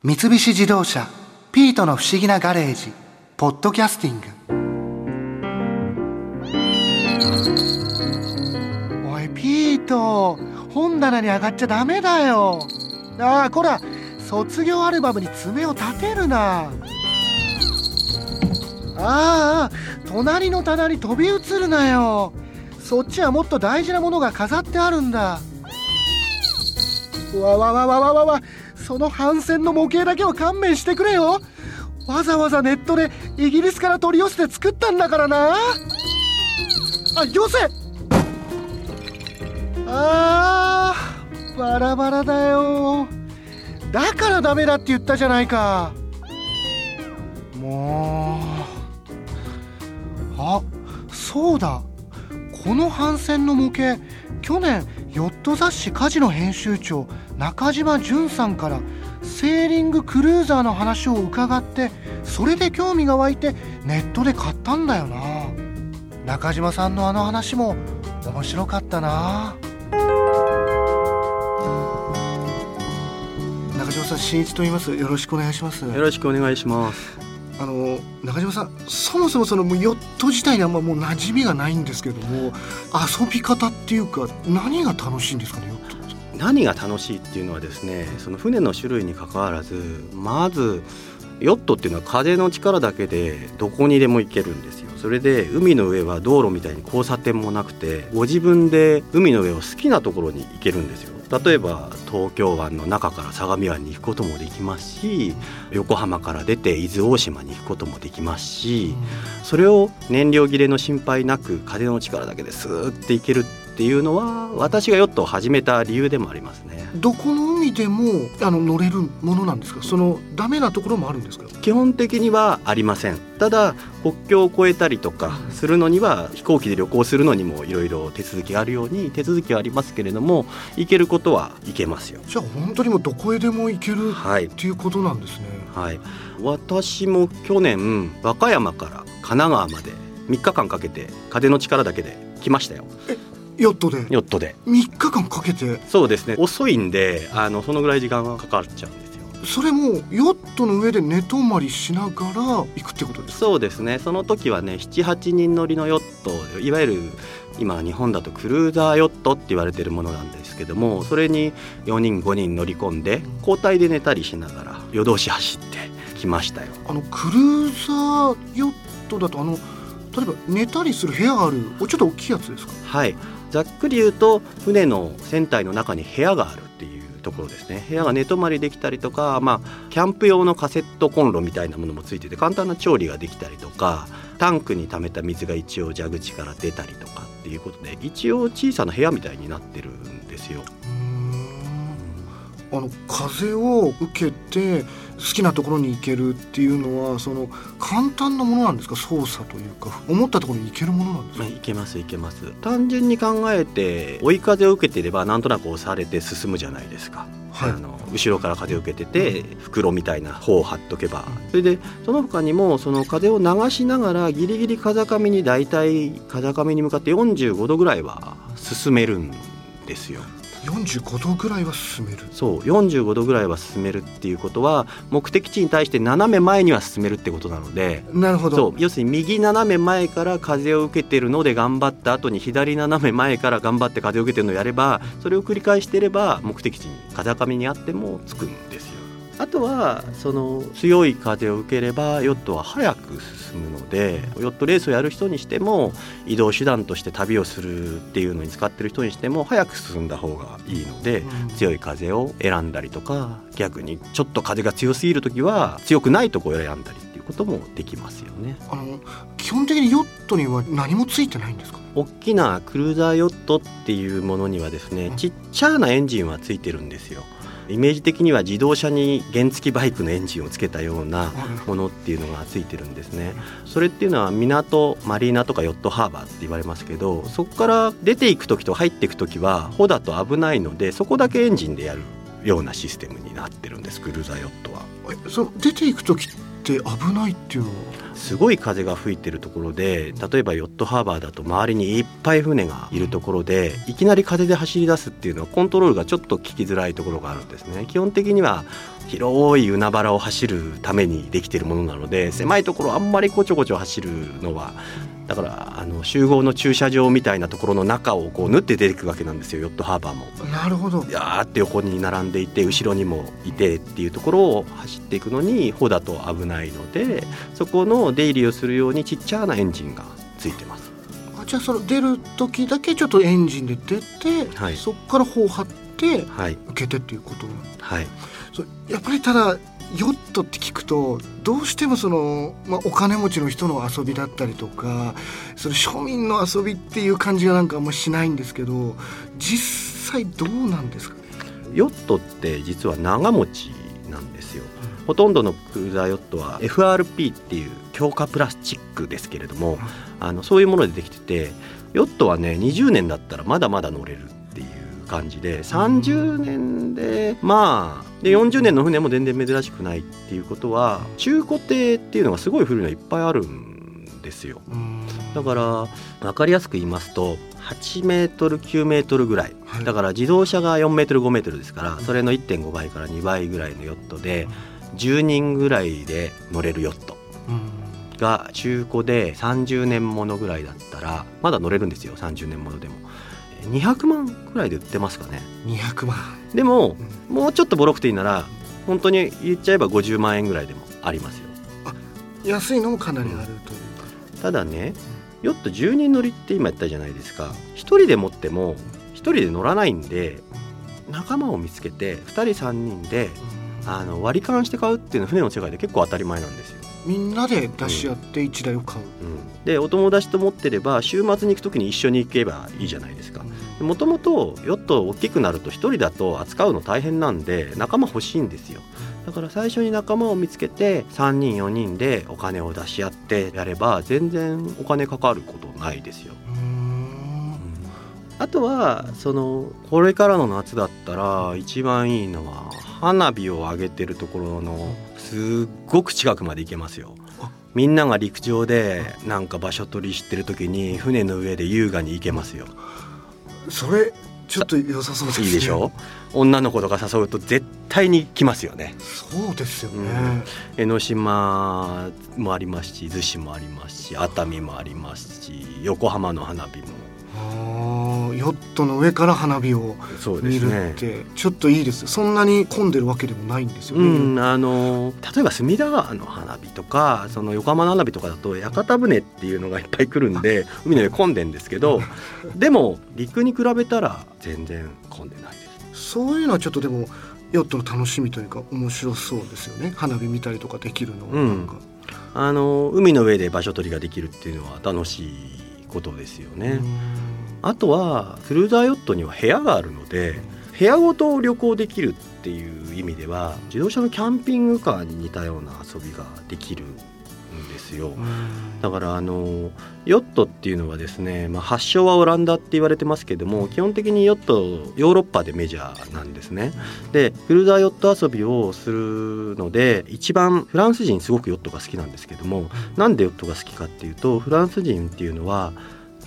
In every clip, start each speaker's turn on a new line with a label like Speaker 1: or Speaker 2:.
Speaker 1: 三菱自動車「ピートの不思議なガレージ」「ポッドキャスティング」おいピート本棚に上がっちゃダメだよ。ああこら卒業アルバムに爪を立てるな。ああ隣の棚に飛び移るなよ。そっちはもっと大事なものが飾ってあるんだ。わわわわわわわその反戦の模型だけは勘弁してくれよ。わざわざネットでイギリスから取り寄せて作ったんだからな。あよせあーバラバラだよ。だからダメだって言ったじゃないか。もう。あそうだ。この反戦の模型去年ヨット雑誌「カジノ」編集長中島淳さんからセーリングクルーザーの話を伺ってそれで興味が湧いてネットで買ったんだよな。中島さんのあの話も面白かったな。中島さん新一と言います。よろしくお願いします。
Speaker 2: よろしくお願いします。
Speaker 1: あの中島さんそもそもそのもうヨット自体にあんまもう馴染みがないんですけども遊び方っていうか何が楽しいんですかねヨット
Speaker 2: 何が楽しいっていうのはですねその船の種類にかかわらずまずヨットっていうのは風の力だけでどこにでも行けるんですよ。それで海の上は道路みたいに交差点もなくてご自分で海の上を好きなところに行けるんですよ。例えば東京湾の中から相模湾に行くこともできますし横浜から出て伊豆大島に行くこともできますしそれを燃料切れの心配なく風の力だけでスーッて行けるっていうのは私がヨットを始めた理由でもありますね。
Speaker 1: どこの海でもあの乗れるものなんですか？そのダメなところもあるんですか？
Speaker 2: 基本的にはありません。ただ国境を越えたりとかするのには飛行機で旅行するのにもいろいろ手続きがあるように手続きはありますけれども行けることは行けますよ。
Speaker 1: じゃあ本当にもうどこへでも行ける
Speaker 2: はい。
Speaker 1: っていうことなんですね、
Speaker 2: はい。私も去年和歌山から神奈川まで3日間かけて風の力だけで来ましたよ
Speaker 1: ヨットで。
Speaker 2: ヨットで。
Speaker 1: 3日間かけて。
Speaker 2: そうですね。遅いんであのそのぐらい時間がかかっちゃうんですよ。
Speaker 1: それもヨットの上で寝泊まりしながら行くってことですか？
Speaker 2: そうですね。その時はね78人乗りのヨットいわゆる今日本だとクルーザーヨットって言われてるものなんですけどもそれに4人5人乗り込んで交代で寝たりしながら夜通し走ってきましたよ。
Speaker 1: あのクルーザーヨットだとあの例えば寝たりする部屋があるちょっと大きいやつですか？
Speaker 2: はいざっくり言うと船の船体の中に部屋があるっていうところですね部屋が寝泊まりできたりとか、まあ、キャンプ用のカセットコンロみたいなものもついてて簡単な調理ができたりとかタンクに溜めた水が一応蛇口から出たりとかっていうことで一応小さな部屋みたいになってるんですよ。
Speaker 1: あの風を受けて好きなところに行けるっていうのはその簡単なものなんですか？操作というか思ったところに行けるものなんですか？
Speaker 2: まあ、いけますいけます。単純に考えて追い風を受けていればなんとなく押されて進むじゃないですか、
Speaker 1: はい。
Speaker 2: あの後ろから風を受けてて袋みたいな方を貼っとけば。それでその他にもその風を流しながらギリギリ風上に大体風上に向かって45度ぐらいは進めるんですよ
Speaker 1: 45度ぐらいは進める。
Speaker 2: そう45度ぐらいは進めるっていうことは目的地に対して斜め前には進めるってことなので。
Speaker 1: なるほど。
Speaker 2: そう要するに右斜め前から風を受けてるので頑張った後に左斜め前から頑張って風を受けてるのをやればそれを繰り返してれば目的地に風上にあっても着くんですよ。あとはその強い風を受ければヨットは早く進むのでヨットレースをやる人にしても移動手段として旅をするっていうのに使ってる人にしても早く進んだ方がいいので
Speaker 1: うん
Speaker 2: 強い風を選んだりとか逆にちょっと風が強すぎる時は強くないところを選んだりっていうこともできますよね。
Speaker 1: あの基本的にヨットには何もついてないんですか？
Speaker 2: 大きなクルーザーヨットっていうものにはですねちっちゃなエンジンはついてるんですよ。イメージ的には自動車に原付バイクのエンジンをつけたようなものっていうのがついてるんですね。それっていうのは港マリーナとかヨットハーバーって言われますけどそこから出ていく時と入っていく時は帆だと危ないのでそこだけエンジンでやるようなシステムになってるんですクルーザーヨットは。
Speaker 1: えその出ていく時って危ないっていうのは？
Speaker 2: すごい風が吹いてるところで例えばヨットハーバーだと周りにいっぱい船がいるところでいきなり風で走り出すっていうのはコントロールがちょっと聞きづらいところがあるんですね基本的には広い海原を走るためにできているものなので狭いところあんまりこちょこちょ走るのはだからあの集合の駐車場みたいなところの中をこう縫って出ていくわけなんですよヨットハーバーも。
Speaker 1: なるほど
Speaker 2: やーって横に並んでいて後ろにもいてっていうところを走っていくのに帆だと危ないのでそこの出入りをするようにちっちゃなエンジンがついてます。
Speaker 1: あじゃあその出る時だけちょっとエンジンで出て、
Speaker 2: はい。
Speaker 1: そこから砲張って
Speaker 2: はい。
Speaker 1: 受けてっていうことなん
Speaker 2: はい。
Speaker 1: そうやっぱりただヨットって聞くとどうしてもその、まあ、お金持ちの人の遊びだったりとかその庶民の遊びっていう感じがなんかあんましないんですけど実際どうなんですかね？
Speaker 2: ヨットって実は長持ちなんですよ。ほとんどのクザーヨットは FRP っていう強化プラスチックですけれどもあのそういうものでできててヨットはね20年だったらまだまだ乗れるっていう感じで30年でまあで40年の船も全然珍しくないっていうことは中古艇っていうのがすごい古いのはいっぱいあるんですよ。
Speaker 1: うん。
Speaker 2: だから分かりやすく言いますと8メートル9メートルぐらい。だから自動車が4メートル5メートルですからそれの1.5倍から2倍ぐらいのヨットで10人ぐらいで乗れるヨット。
Speaker 1: うん。
Speaker 2: が中古で30年ものぐらいだったらまだ乗れるんですよ30年ものでも。200万ぐらいで売ってますかね。
Speaker 1: 200万
Speaker 2: でももうちょっとボロくていいなら本当に言っちゃえば50万円ぐらいでもありますよ。
Speaker 1: 安いのもかなりあるというか、
Speaker 2: ただねヨット10人乗りって今言ったじゃないですか。1人で持っても1人で乗らないんで仲間を見つけて2人3人であの割り勘して買うっていうのは船の世界で結構当たり前なんですよ。
Speaker 1: みんなで出し合って1台を買う、
Speaker 2: うん、でお友達と持ってれば週末に行く時に一緒に行けばいいじゃないですか。もともとヨット大きくなると1人だと扱うの大変なんで仲間欲しいんですよ。だから最初に仲間を見つけて3人4人でお金を出し合ってやれば全然お金かかることないですよ。あとはそのこれからの夏だったら一番いいのは花火を上げてるところのすっごく近くまで行けますよ。
Speaker 1: あ。
Speaker 2: みんなが陸上でなんか場所取りしてる時に船の上で優雅に行けますよ。
Speaker 1: それちょっと良さそうですね。
Speaker 2: いいでしょ？女の子とか誘うと絶対に来ますよね。
Speaker 1: そうですよね、
Speaker 2: うん。江ノ島もありますし逗子もありますし熱海もありますし横浜の花火も
Speaker 1: ヨットの上から花火を
Speaker 2: そうで
Speaker 1: 見るっ。てちょっといいですそんなに混んでるわけでもないんですよ
Speaker 2: う
Speaker 1: ね、
Speaker 2: ん、あの例えば隅田川の花火とかその横浜の花火とかだと屋形船っていうのがいっぱい来るんで 海の上混んでんですけどでも陸に比べたら全然混んでないです。
Speaker 1: そういうのはちょっとでもヨットの楽しみというか面白そうですよね花火見たりとかできるのは
Speaker 2: うんあの海の上で場所取りができるっていうのは楽しいことですよね。あとはクルーザーヨットには部屋があるので部屋ごと旅行できるっていう意味では自動車のキャンピングカーに似たような遊びができるんですよ。
Speaker 1: うん
Speaker 2: だからあのヨットっていうのはですね、まあ、発祥はオランダって言われてますけども基本的にヨットヨーロッパでメジャーなんですね。でクルーザーヨット遊びをするので一番フランス人すごくヨットが好きなんですけどもなんでヨットが好きかっていうとフランス人っていうのは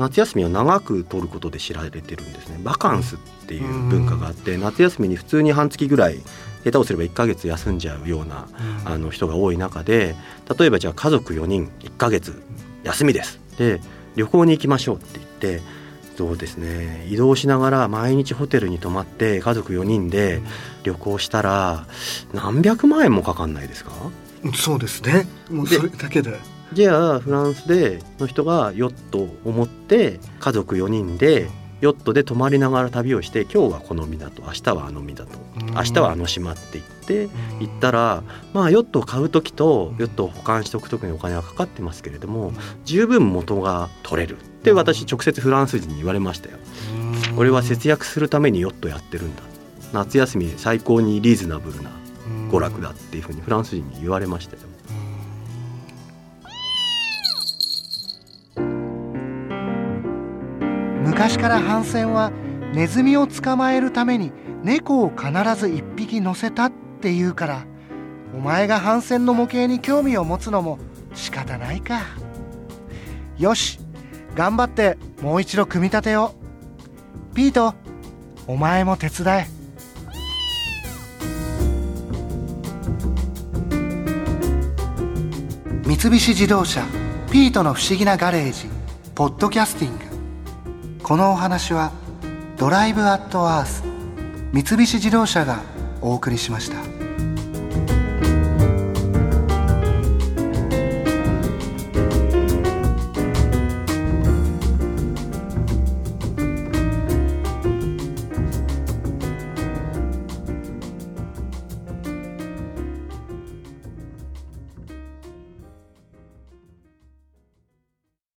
Speaker 2: 夏休みを長く取ることで知られてるんですね。バカンスっていう文化があって夏休みに普通に半月ぐらい下手をすれば1ヶ月休んじゃうようなあの人が多い中で例えばじゃあ家族4人1ヶ月休みです。で旅行に行きましょうって言ってそうですね。移動しながら毎日ホテルに泊まって家族4人で旅行したら何百万円もかかんないですか？
Speaker 1: うんそうですね。もうそれだけで
Speaker 2: じゃあフランスでの人がヨットを持って家族4人でヨットで泊まりながら旅をして今日はこの港明日はあの港明日はあの島って言って行ったらまあヨットを買う時とヨットを保管しておく時にお金はかかってますけれども十分元が取れる。って私直接フランス人に言われましたよ。これは節約するためにヨットやってるんだ。夏休み最高にリーズナブルな娯楽だっていうふうにフランス人に言われましたよ。
Speaker 1: 昔から帆船はネズミを捕まえるために猫を必ず一匹乗せたっていうからお前が帆船の模型に興味を持つのも仕方ないか。よし頑張ってもう一度組み立てよう。ピートお前も手伝え。三菱自動車ピートの不思議なガレージポッドキャスティング。このお話はドライブアットアース三菱自動車がお送りしました。